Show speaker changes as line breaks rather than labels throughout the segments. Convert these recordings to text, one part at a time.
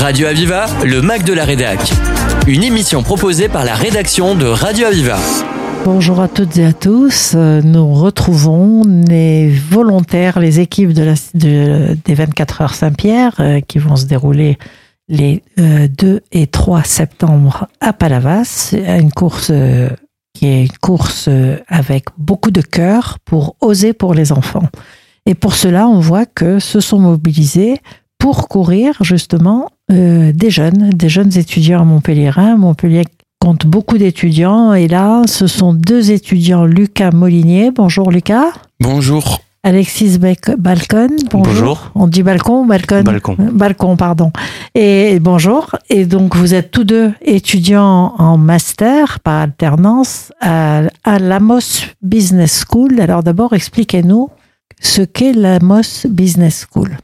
Radio Aviva, le Mac de la Rédac. Une émission proposée par la rédaction de Radio Aviva.
Bonjour à toutes et à tous. Euh, Nous retrouvons les volontaires, les équipes de la, de- des 24 heures Saint-Pierre euh, qui vont se dérouler les euh, 2 et 3 septembre à Palavas. C'est Une course euh, qui est une course euh, avec beaucoup de cœur pour oser pour les enfants. Et pour cela, on voit que se sont mobilisés pour courir justement euh, des jeunes, des jeunes étudiants à Montpellier. Montpellier compte beaucoup d'étudiants et là, ce sont deux étudiants, Lucas Molinier. Bonjour Lucas.
Bonjour.
Alexis Bec- Balcon. Bonjour.
Bonjour.
On dit balcon ou balcon
Balcon.
Balcon, pardon. Et bonjour. Et donc, vous êtes tous deux étudiants en master par alternance à, à l'Amos Business School. Alors d'abord, expliquez-nous ce qu'est l'Amos Business School.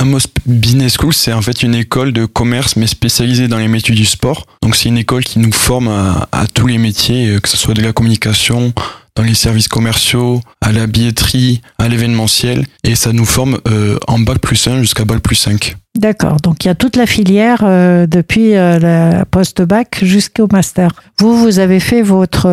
Amos Business School, c'est en fait une école de commerce, mais spécialisée dans les métiers du sport. Donc c'est une école qui nous forme à, tous les métiers, euh, que ce soit de la communication, dans les services commerciaux, à la billetterie, à l'événementiel. Et ça nous forme euh, en bac plus 1 jusqu'à bac plus 5.
D'accord. Donc, il y a toute la filière euh, depuis euh, la post-bac jusqu'au master. Vous, vous avez fait votre...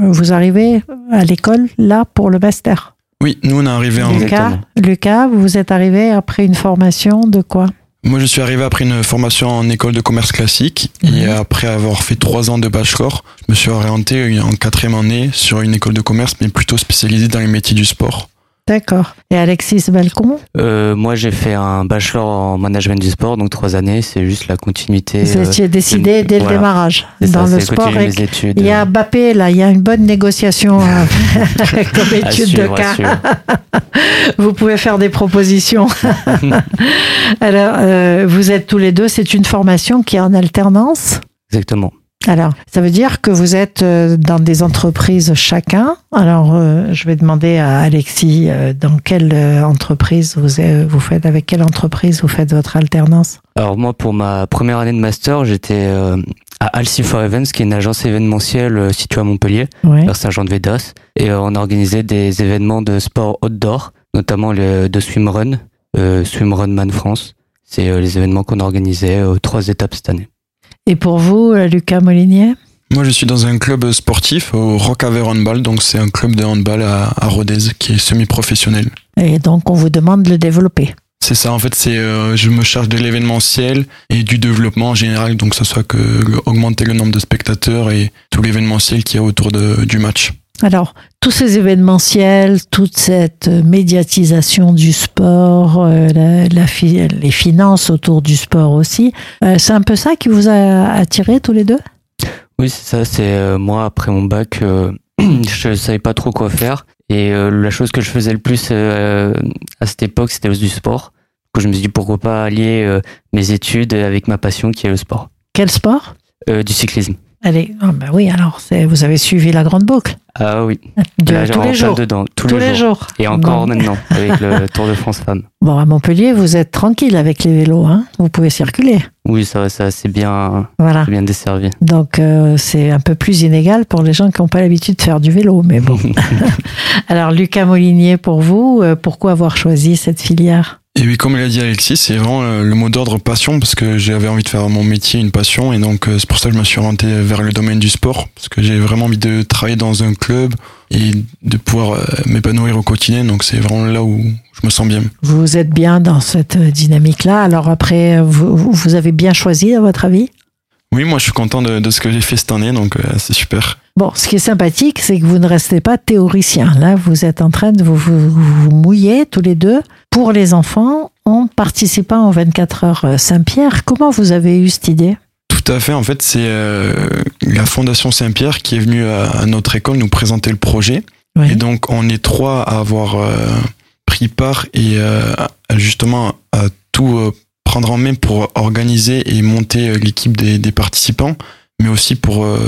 vous arrivez à l'école, là, pour le master?
Oui, nous on est arrivé en...
Lucas, Lucas, vous êtes arrivé après une formation de quoi?
Moi je suis arrivé après une formation en école de commerce classique. Et après avoir fait trois ans de bachelor, je me suis orienté en quatrième année sur une école de commerce, mais plutôt spécialisée dans les métiers du sport.
D'accord. Et Alexis Balcon,
Euh, moi, j'ai fait un bachelor en management du sport, donc trois années. C'est juste la continuité.
vous
euh,
étiez décidé dès le
voilà.
démarrage dans
ça,
le sport. Il y a Mbappé, là, il y a une bonne négociation euh, comme étude de
suivre,
cas. Vous pouvez faire des propositions. Alors, euh, vous êtes tous les deux, c'est une formation qui est en alternance?
Exactement.
Alors, ça veut dire que vous êtes euh, dans des entreprises chacun. Alors, euh, je vais demander à Alexis euh, dans quelle euh, entreprise vous, êtes- vous faites, avec quelle entreprise vous faites votre alternance?
Alors moi, pour ma première année de master, j'étais euh, à Alcy for Events, qui est une agence événementielle euh, située à Montpellier,
Oui.
vers Saint-Jean-de-Védas, et euh, on organisait des événements de sport outdoor, notamment le de swimrun, euh, Swimrun Man France. C'est euh, les événements qu'on organisait aux trois étapes cette année.
Et pour vous, euh, Lucas Molinier?
Moi, je suis dans un club sportif au Rockhaver Handball, donc c'est un club de handball à, à Rodez qui est semi-professionnel.
Et donc, on vous demande de le développer?
C'est ça, en fait, c'est euh, je me charge de l'événementiel et du développement en général, donc que ce soit que augmenter le nombre de spectateurs et tout l'événementiel qu'il y a autour de, du match.
Alors, tous ces événementiels, toute cette médiatisation du sport, euh, la- la fi- les finances autour du sport aussi, euh, c'est un peu ça qui vous a attiré tous les deux?
Oui, c'est ça. C'est euh, moi après mon bac, euh, je savais pas trop quoi faire et euh, la chose que je faisais le plus euh, à cette époque, c'était du sport. Coup, je me suis dit pourquoi pas allier euh, mes études avec ma passion qui est le sport,
Quel sport?
Euh, du cyclisme.
Allez, bah oui, alors vous avez suivi la grande boucle
Ah oui,
de
Là,
tous les jours.
dedans tous,
Tous les jours.
Et encore
Bon.
maintenant avec le Tour de France femmes.
Bon, à Montpellier, vous êtes tranquille avec les vélos, hein vous pouvez circuler.
Oui, ça, va, ça, c'est bien,
Voilà.
bien desservi.
Donc euh, c'est un peu plus inégal pour les gens qui n'ont pas l'habitude de faire du vélo, mais bon. Alors Lucas Molinier, pour vous, euh, pourquoi avoir choisi cette filière?
Et oui, comme l'a dit Alexis, c'est vraiment euh, le mot d'ordre passion parce que j'avais envie de faire mon métier une passion et donc euh, c'est pour ça que je me suis orienté vers le domaine du sport parce que j'ai vraiment envie de travailler dans un club et de pouvoir euh, m'épanouir au quotidien. Donc c'est vraiment là où je me sens bien.
Vous êtes bien dans cette dynamique-là. Alors après, vous, vous avez bien choisi, à votre avis?
Oui, moi je suis content de, de ce que j'ai fait cette année, donc euh, c'est super.
Bon, ce qui est sympathique, c'est que vous ne restez pas théoricien. Là, vous êtes en train de vous, vous, vous mouiller tous les deux pour les enfants en participant aux 24 heures euh, Saint-Pierre. Comment vous avez eu cette idée?
Tout à fait, en fait c'est euh, la Fondation Saint-Pierre qui est venue à, à notre école nous présenter le projet.
Oui.
Et donc on est trois à avoir euh, pris part et euh, justement à tout prendre en main pour organiser et monter euh, l'équipe des, des participants, mais aussi pour euh,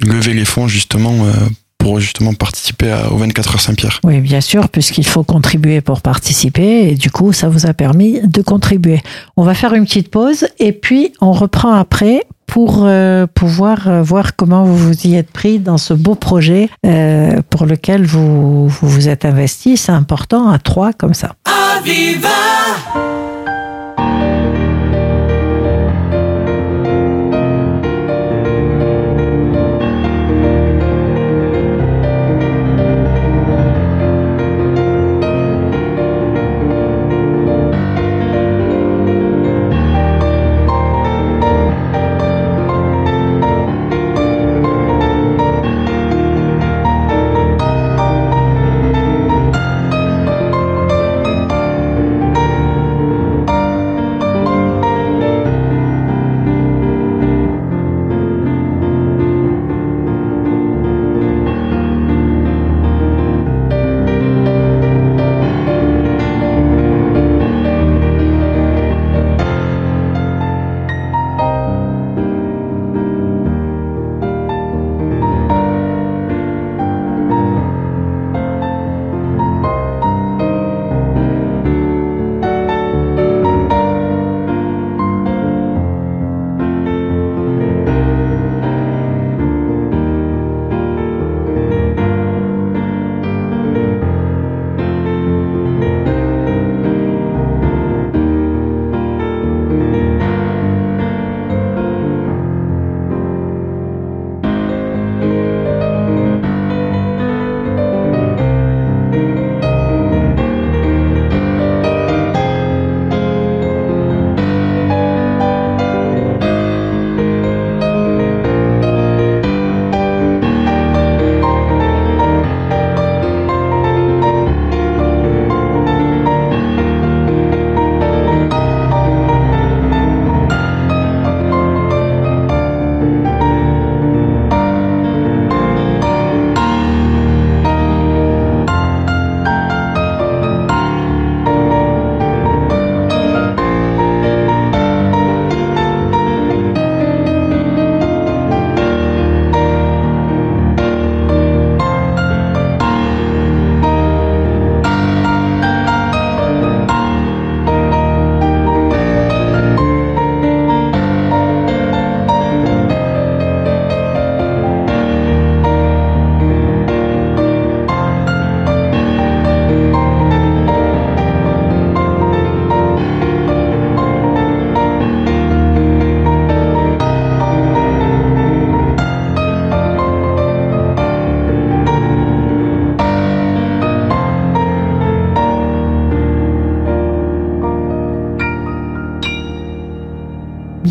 lever les fonds justement euh, pour justement participer à, aux 24 heures Saint-Pierre.
Oui, bien sûr, puisqu'il faut contribuer pour participer, et du coup, ça vous a permis de contribuer. On va faire une petite pause, et puis on reprend après pour euh, pouvoir euh, voir comment vous vous y êtes pris dans ce beau projet euh, pour lequel vous, vous vous êtes investi. C'est important à trois comme ça.
Aviva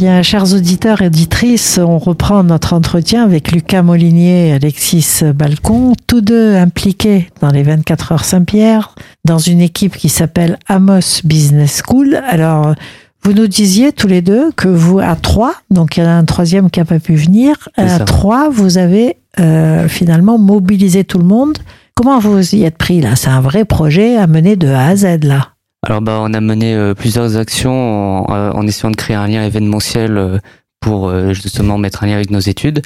Bien, chers auditeurs et auditrices, on reprend notre entretien avec Lucas Molinier et Alexis Balcon, tous deux impliqués dans les 24 heures Saint-Pierre, dans une équipe qui s'appelle Amos Business School. Alors, vous nous disiez tous les deux que vous, à trois, donc il y en a un troisième qui n'a pas pu venir, à trois, vous avez euh, finalement mobilisé tout le monde. Comment vous y êtes pris là? C'est un vrai projet à mener de A à Z là.
Alors bah on a mené euh, plusieurs actions en, euh, en essayant de créer un lien événementiel euh, pour euh, justement mettre un lien avec nos études.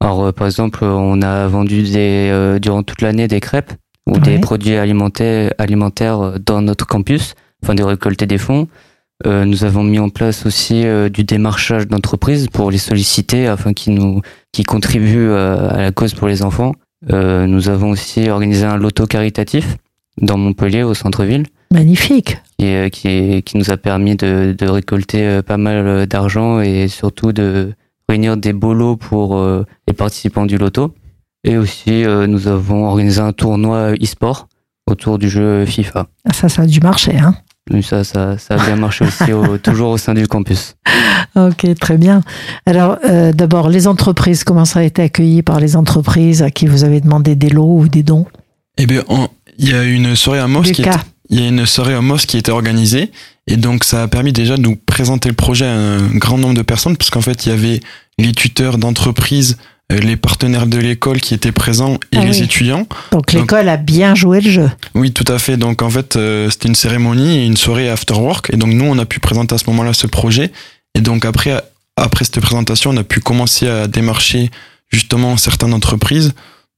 Alors euh, par exemple on a vendu des, euh, durant toute l'année des crêpes ou
Ouais.
des produits alimentaires alimentaires dans notre campus, afin de récolter des fonds. Euh, nous avons mis en place aussi euh, du démarchage d'entreprises pour les solliciter afin qu'ils nous qu'ils contribuent euh, à la cause pour les enfants. Euh, nous avons aussi organisé un loto caritatif dans Montpellier au centre-ville
Magnifique.
qui, est- qui, est- qui nous a permis de, de récolter euh, pas mal euh, d'argent et surtout de réunir des bolos pour euh, les participants du loto. Et aussi, euh, nous avons organisé un tournoi e-sport autour du jeu FIFA.
Ah, Ça, ça a dû marcher. Hein
Et ça, ça, ça a bien marché aussi, au- toujours au sein du campus.
ok, très bien. Alors, euh, d'abord, les entreprises, comment ça a été accueilli par les entreprises à qui vous avez demandé des lots ou des dons?
Eh bien, il y a une soirée à Mos qui est-
Lucas,
il y a une soirée à Mos qui était organisée et donc ça a permis déjà de nous présenter le projet à un grand nombre de personnes parce qu'en fait il y avait les tuteurs d'entreprise, euh, les partenaires de l'école qui étaient présents et
Ah
les
oui.
étudiants.
donc l'école a bien joué le jeu.
Oui, tout à fait. Donc en fait euh, c'était une cérémonie et une soirée after work et donc nous on a pu présenter à ce moment-là ce projet et donc après après cette présentation on a pu commencer à démarcher justement certaines entreprises.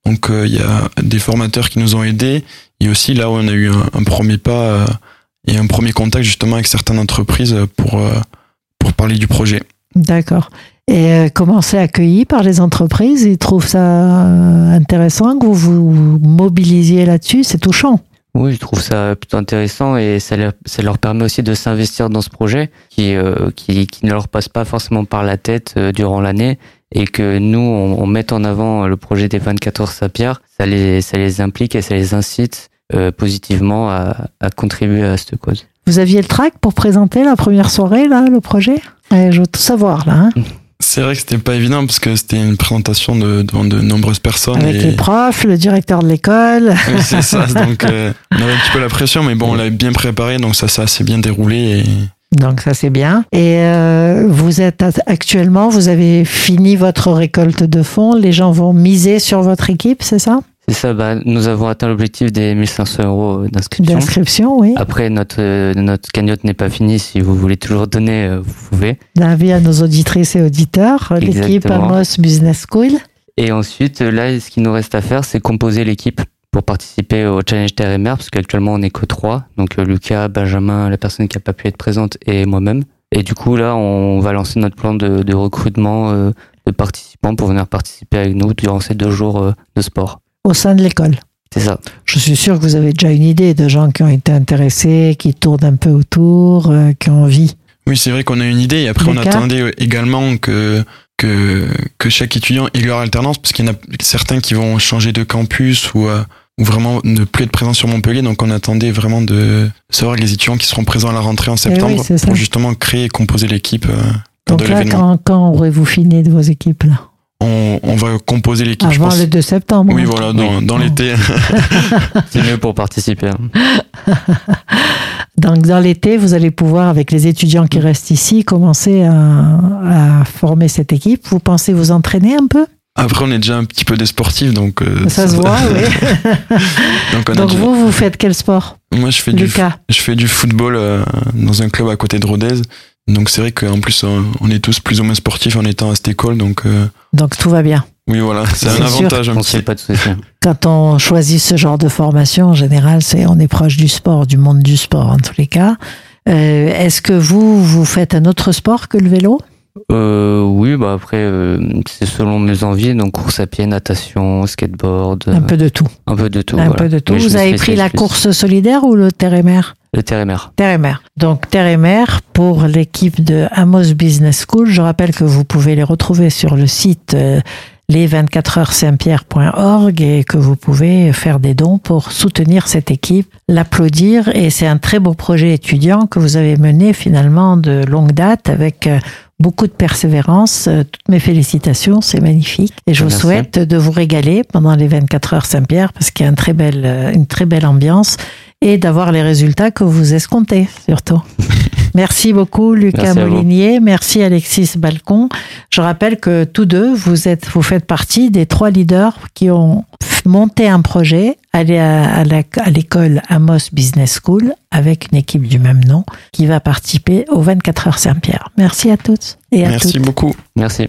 Donc euh, il y a des formateurs qui nous ont aidés et aussi là on a eu un, un premier pas euh, et un premier contact justement avec certaines entreprises pour euh, pour parler du projet.
D'accord. Et euh, comment c'est accueilli par les entreprises? Ils trouvent ça euh, intéressant que vous vous mobilisiez là-dessus? C'est touchant.
Oui, je trouve ça plutôt intéressant et ça leur, ça leur permet aussi de s'investir dans ce projet qui, euh, qui, qui ne leur passe pas forcément par la tête euh, durant l'année et que nous, on, on mette en avant le projet des 24 heures Saint-Pierre, ça les, ça les implique et ça les incite euh, positivement à, à contribuer à cette cause.
Vous aviez le track pour présenter la première soirée, là, le projet? Ouais, Je veux tout savoir, là. hein.
C'est vrai que c'était pas évident parce que c'était une présentation de, devant de nombreuses personnes.
Avec
et...
les profs, le directeur de l'école.
Oui, c'est ça. Donc euh, on avait un petit peu la pression, mais bon, on l'avait bien préparé, donc ça s'est assez bien déroulé. Et...
Donc ça c'est bien. Et euh, vous êtes actuellement, vous avez fini votre récolte de fonds. Les gens vont miser sur votre équipe, c'est ça?
C'est ça, bah, nous avons atteint l'objectif des 1500 euros d'inscription.
D'inscription, oui.
Après, notre, euh, notre cagnotte n'est pas finie. Si vous voulez toujours donner, euh, vous pouvez.
D'avis à nos auditrices et auditeurs, l'équipe. Amos Business School.
Et ensuite, euh, là, ce qu'il nous reste à faire, c'est composer l'équipe pour participer au challenge Mer, parce qu'actuellement, on n'est que trois. Donc, Lucas, Benjamin, la personne qui n'a pas pu être présente, et moi-même. Et du coup, là, on va lancer notre plan de, de recrutement de participants pour venir participer avec nous durant ces deux jours de sport.
Au sein de l'école.
C'est ça.
Je suis sûr que vous avez déjà une idée de gens qui ont été intéressés, qui tournent un peu autour, euh, qui ont envie.
Oui, c'est vrai qu'on a une idée. Et après, on attendait également que, que, que chaque étudiant ait leur alternance, parce qu'il y en a certains qui vont changer de campus ou, euh, ou vraiment ne plus être présents sur Montpellier. Donc, on attendait vraiment de savoir les étudiants qui seront présents à la rentrée en septembre
Eh oui, ça.
pour justement créer et composer l'équipe euh,
Donc
de
là, quand, quand aurez-vous fini de vos équipes là?
On, on va composer l'équipe, je
Avant
pense.
le 2 septembre.
Oui, voilà, dans,
Oui.
dans l'été.
C'est mieux pour participer. hein.
Donc dans l'été, vous allez pouvoir, avec les étudiants qui restent ici, commencer à, à former cette équipe. Vous pensez vous entraîner un peu?
Après, on est déjà un petit peu des sportifs, donc. euh,
Ça se voit, oui.
Donc, on
vous, vous faites quel sport?
Moi, je fais du,
Lucas
je fais du football euh, dans un club à côté de Rodez. Donc c'est vrai qu'en plus on, est tous plus ou moins sportifs en étant à cette école. Donc euh,
Donc tout va bien.
oui voilà, c'est un
sûr.
avantage un petit.
pas.
Quand on choisit ce genre de formation, en général, c'est on est proche du sport, du monde du sport en tous les cas. Euh, Est-ce que vous, vous faites un autre sport que le vélo?
Euh, oui, bah après, euh, c'est selon mes envies, donc course à pied, natation, skateboard,
Un peu de tout.
un peu de tout.
un
voilà.
peu de tout.
Mais
Vous avez pris la
plus.
course solidaire ou le terre et mer?
Le terre et mer.
Terre et mer. Donc Terre et mer pour l'équipe de Amos Business School. Je rappelle que vous pouvez les retrouver sur le site euh, les24heures-saint-pierre.org et que vous pouvez faire des dons pour soutenir cette équipe, l'applaudir et c'est un très beau projet étudiant que vous avez mené finalement de longue date avec euh, beaucoup de persévérance. Euh, Toutes mes félicitations, c'est magnifique. Et je vous souhaite de vous régaler pendant les 24 heures Saint-Pierre parce qu'il y a une très belle, une très belle ambiance et d'avoir les résultats que vous escomptez surtout. Merci beaucoup Lucas
Merci.
Molinier, merci Alexis Balcon. Je rappelle que tous deux, vous êtes, vous faites partie des trois leaders qui ont monté un projet aller à, à la- à l'école Amos Business School avec une équipe du même nom qui va participer aux 24 heures Saint-Pierre. Merci à toutes et à
Merci
toutes.
beaucoup.
Merci.